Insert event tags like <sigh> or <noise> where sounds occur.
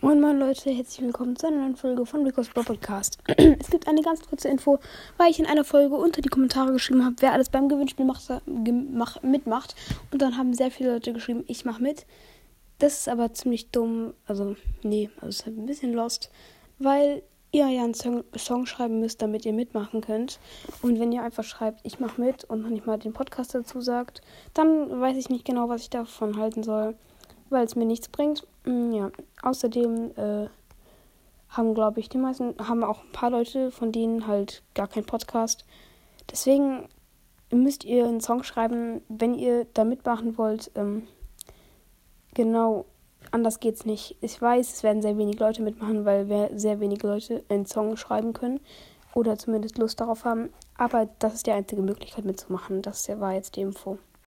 Moin Moin Leute, herzlich willkommen zu einer neuen Folge von Rico's Bro Podcast. <clears throat> es gibt eine ganz kurze Info, weil ich in einer Folge unter die Kommentare geschrieben habe, wer alles beim Gewinnspiel macht, mach, mitmacht. Und dann haben sehr viele Leute geschrieben, ich mache mit. Das ist aber ziemlich dumm. Also, nee, also ist halt ein bisschen lost, weil ihr ja einen Song, Song, schreiben müsst, damit ihr mitmachen könnt. Und wenn ihr einfach schreibt, ich mache mit und noch nicht mal den Podcast dazu sagt, dann weiß ich nicht genau, was ich davon halten soll weil es mir nichts bringt. Mm, ja, außerdem äh, haben, glaube ich, die meisten, haben auch ein paar Leute von denen halt gar keinen Podcast. Deswegen müsst ihr einen Song schreiben, wenn ihr da mitmachen wollt. Ähm, genau, anders geht's nicht. Ich weiß, es werden sehr wenig Leute mitmachen, weil sehr wenige Leute einen Song schreiben können oder zumindest Lust darauf haben. Aber das ist die einzige Möglichkeit mitzumachen. Das war jetzt die Info.